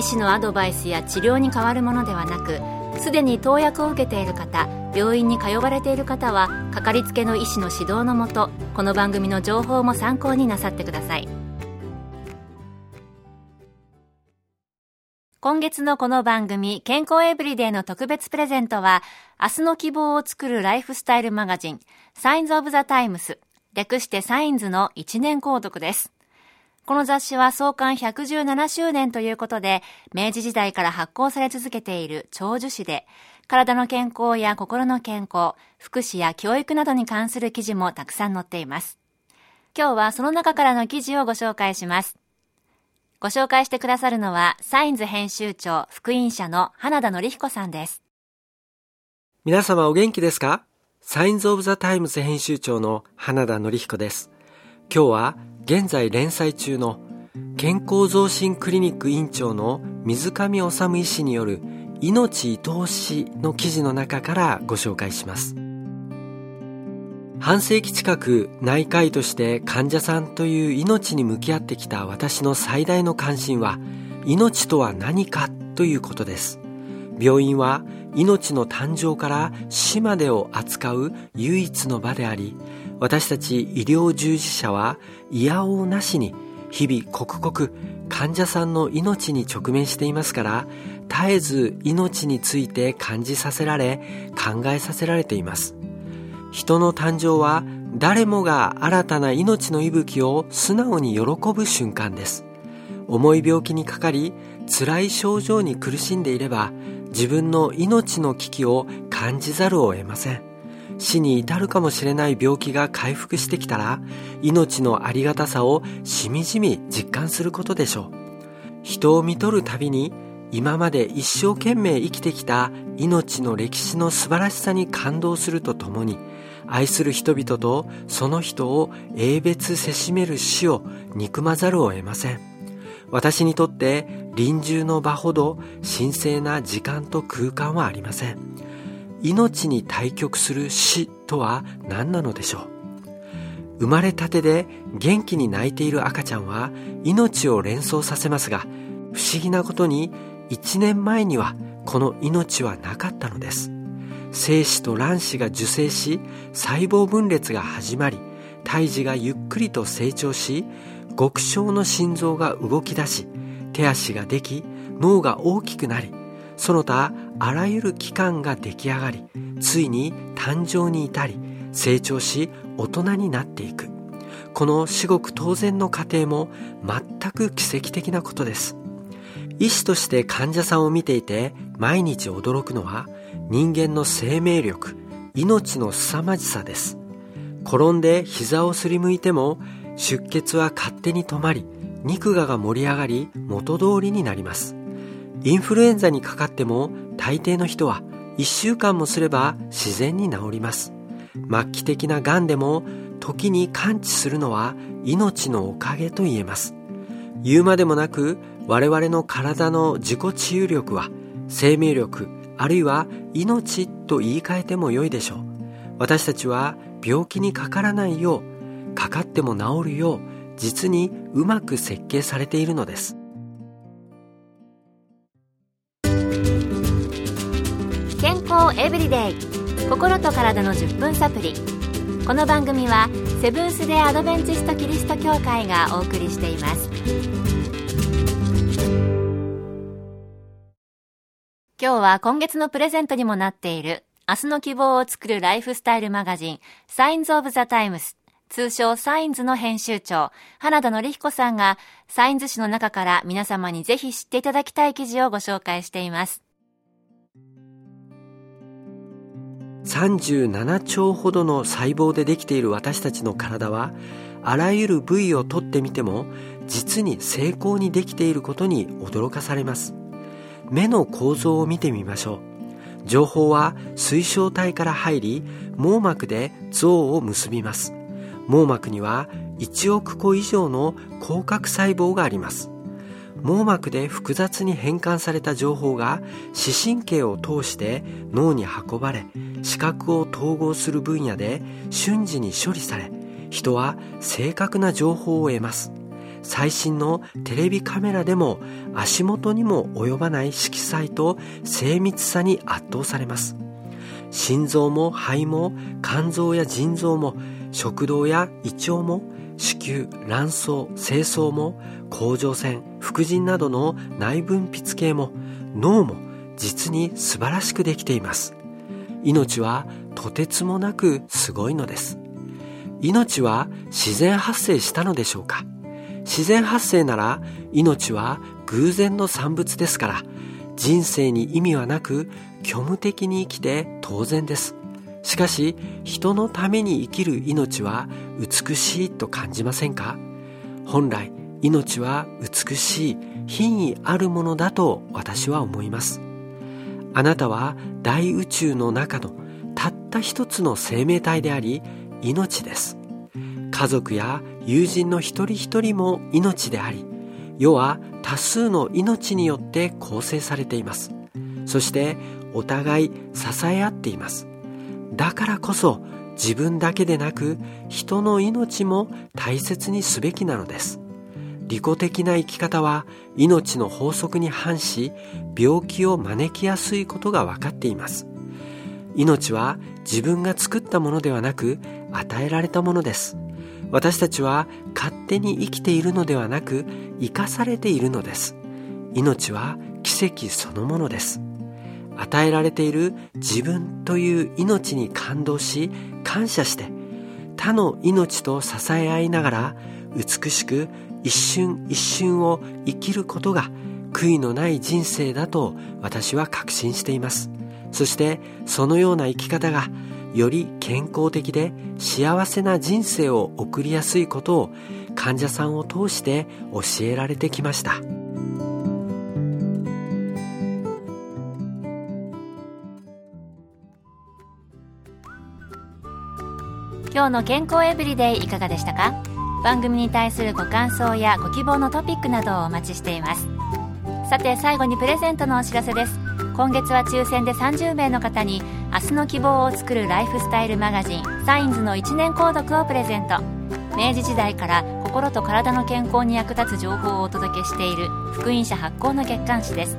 医師のアドバイスや治療に変わるものではなくすでに投薬を受けている方病院に通われている方はかかりつけの医師の指導のもとこの番組の情報も参考になさってください。今月のこの番組健康エブリデイの特別プレゼントは明日の希望を作るライフスタイルマガジンサインズ・オブ・ザ・タイムス略してサインズの1年購読です。この雑誌は創刊117周年ということで、明治時代から発行され続けている長寿誌で、体の健康や心の健康、福祉や教育などに関する記事もたくさん載っています。今日はその中からの記事をご紹介します。ご紹介してくださるのは、サインズ編集長、福音社の花田則彦さんです。皆様お元気ですか？サインズ・オブ・ザ・タイムズ編集長の花田則彦です。今日は現在連載中の健康増進クリニック院長の水上治医師による命愛おしの記事の中からご紹介します。半世紀近く内科医として患者さんという命に向き合ってきた私の最大の関心は命とは何かということです。病院は命の誕生から死までを扱う唯一の場であり私たち医療従事者はいやおうなしに日々刻々患者さんの命に直面していますから絶えず命について感じさせられ考えさせられています。人の誕生は誰もが新たな命の息吹を素直に喜ぶ瞬間です。重い病気にかかり辛い症状に苦しんでいれば自分の命の危機を感じざるを得ません。死に至るかもしれない病気が回復してきたら命のありがたさをしみじみ実感することでしょう。人を見とるたびに今まで一生懸命生きてきた命の歴史の素晴らしさに感動するとともに愛する人々とその人を英別せしめる死を憎まざるを得ません。私にとって臨終の場ほど神聖な時間と空間はありません。命に対極する死とは何なのでしょう？生まれたてで元気に泣いている赤ちゃんは命を連想させますが不思議なことに1年前にはこの命はなかったのです。精子と卵子が受精し細胞分裂が始まり胎児がゆっくりと成長し極小の心臓が動き出し手足ができ脳が大きくなりその他あらゆる器官が出来上がりついに誕生に至り成長し大人になっていく。この至極当然の過程も全く奇跡的なことです。医師として患者さんを見ていて毎日驚くのは人間の生命力命の凄まじさです。転んで膝をすりむいても出血は勝手に止まり肉芽が盛り上がり元通りになります。インフルエンザにかかっても大抵の人は1週間もすれば自然に治ります。末期的な癌でも時に完治するのは命のおかげと言えます。言うまでもなく我々の体の自己治癒力は生命力あるいは命と言い換えても良いでしょう。私たちは病気にかからないようかかっても治るよう実にうまく設計されているのです。康エブリデイ心と体の10分サプリ。この番組はセブンス・デ・アドベンチスト・キリスト教会がお送りしています。今日は今月のプレゼントにもなっている明日の希望を作るライフスタイルマガジンサインズ・オブ・ザ・タイムス通称サインズの編集長、花田則彦さんが、サインズ誌の中から皆様にぜひ知っていただきたい記事をご紹介しています。37兆ほどの細胞でできている私たちの体はあらゆる部位を取ってみても実に精巧にできていることに驚かされます。目の構造を見てみましょう。情報は水晶体から入り網膜で像を結びます。網膜には1億個以上の広角細胞があります。網膜で複雑に変換された情報が視神経を通して脳に運ばれ視覚を統合する分野で瞬時に処理され人は正確な情報を得ます。最新のテレビカメラでも足元にも及ばない色彩と精密さに圧倒されます。心臓も肺も肝臓や腎臓も食道や胃腸も子宮卵巣精巣も甲状腺副腎などの内分泌系も脳も実に素晴らしくできています。命はとてつもなくすごいのです。命は自然発生したのでしょうか？自然発生なら命は偶然の産物ですから人生に意味はなく虚無的に生きて当然です。しかし人のために生きる命は美しいと感じませんか？本来命は美しい品位あるものだと私は思います。あなたは大宇宙の中のたった一つの生命体であり命です。家族や友人の一人一人も命であり世は多数の命によって構成されています。そしてお互い支え合っています。だからこそ自分だけでなく人の命も大切にすべきなのです。利己的な生き方は命の法則に反し病気を招きやすいことが分かっています。命は自分が作ったものではなく与えられたものです。私たちは勝手に生きているのではなく生かされているのです。命は奇跡そのものです。与えられている自分という命に感動し感謝して他の命と支え合いながら美しく一瞬一瞬を生きることが悔いのない人生だと私は確信しています。そしてそのような生き方がより健康的で幸せな人生を送りやすいことを患者さんを通して教えられてきました。今日の健康エブリデイいかがでしたか？番組に対するご感想やご希望のトピックなどをお待ちしています。さて最後にプレゼントのお知らせです。今月は抽選で30名の方に明日の希望を作るライフスタイルマガジンサインズの1年購読をプレゼント。明治時代から心と体の健康に役立つ情報をお届けしている福音社発行の月刊誌です。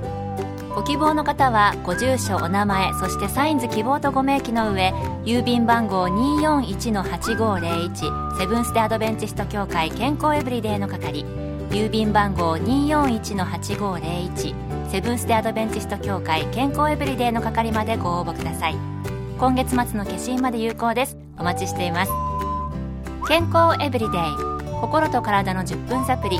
ご希望の方はご住所お名前そしてサインズ希望とご明記の上郵便番号241-8501セブンス・デ・アドベンチスト協会健康エブリデイの係。郵便番号241-8501セブンス・デ・アドベンチスト協会健康エブリデイの係までご応募ください。今月末の消印まで有効です。お待ちしています。健康エブリデイ。心と体の10分サプリ